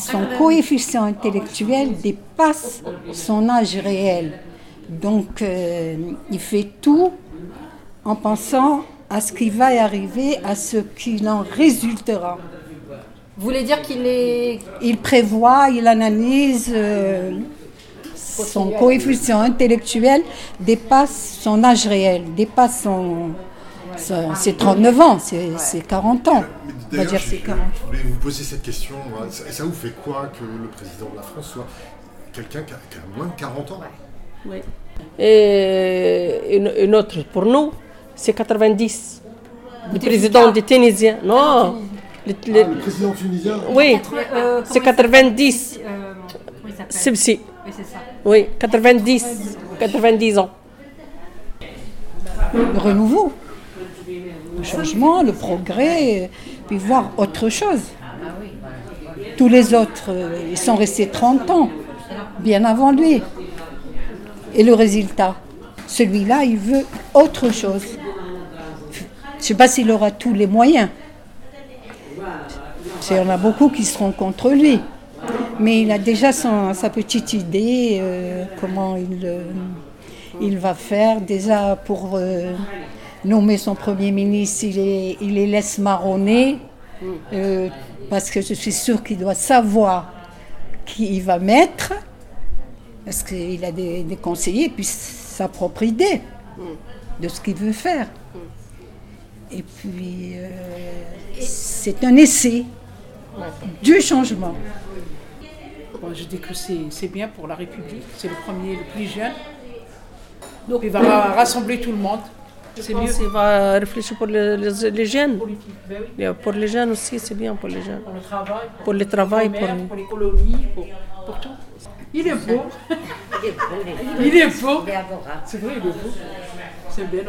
son coefficient intellectuel dépasse son âge réel. Donc, euh, il fait tout en pensant à ce qui va y arriver, à ce qu'il en résultera. Vous voulez dire qu'il est... Il prévoit, il analyse. euh, son coefficient intellectuel dépasse son âge réel, dépasse son. C'est 39 ans, c'est c'est 40 ans. Mais On va D'ailleurs, dire je, c'est je 40. voulais vous poser cette question. moi. Ça, ça vous fait quoi que le président de la France soit quelqu'un qui, a qui a moins de 40 ans? Et une, une autre pour nous, c'est 90. Le président des Tunisiens. Non. le- le- Ah, Le président tunisien? Oui, Euh, c'est comment il 90. s'appelle? Euh, C'est si. Oui, c'est ça. Oui, 90. 90 ans. Le renouveau, le changement, le progrès, puis voir autre chose. Tous les autres, euh, ils sont restés 30 ans, bien avant lui. Et le résultat, celui-là, il veut autre chose. Je ne sais pas s'il aura tous les moyens. Il y en a beaucoup qui seront contre lui. Mais il a déjà sa petite idée, euh, comment il, euh, il va faire. Déjà pour nommer son Premier ministre, il, les laisse marronner. euh, parce que je suis sûre qu'il doit savoir qui il va mettre. Parce qu'il a des, des conseillers, puis sa propre idée de ce qu'il veut faire. Et puis, euh, c'est un essai du changement. Bon, je dis que c'est c'est bien pour la République. C'est le premier, le plus jeune. Donc il va ra- rassembler tout le monde. C'est mieux. Il va réfléchir pour les, les- les jeunes. Ben oui. Pour les jeunes aussi, c'est bien pour les jeunes. Pour le travail, Pour le travail, pour, pour... le commerce, pour l'économie, pour, pour tout. Il est beau. Il est beau. C'est vrai, il est beau. C'est bien,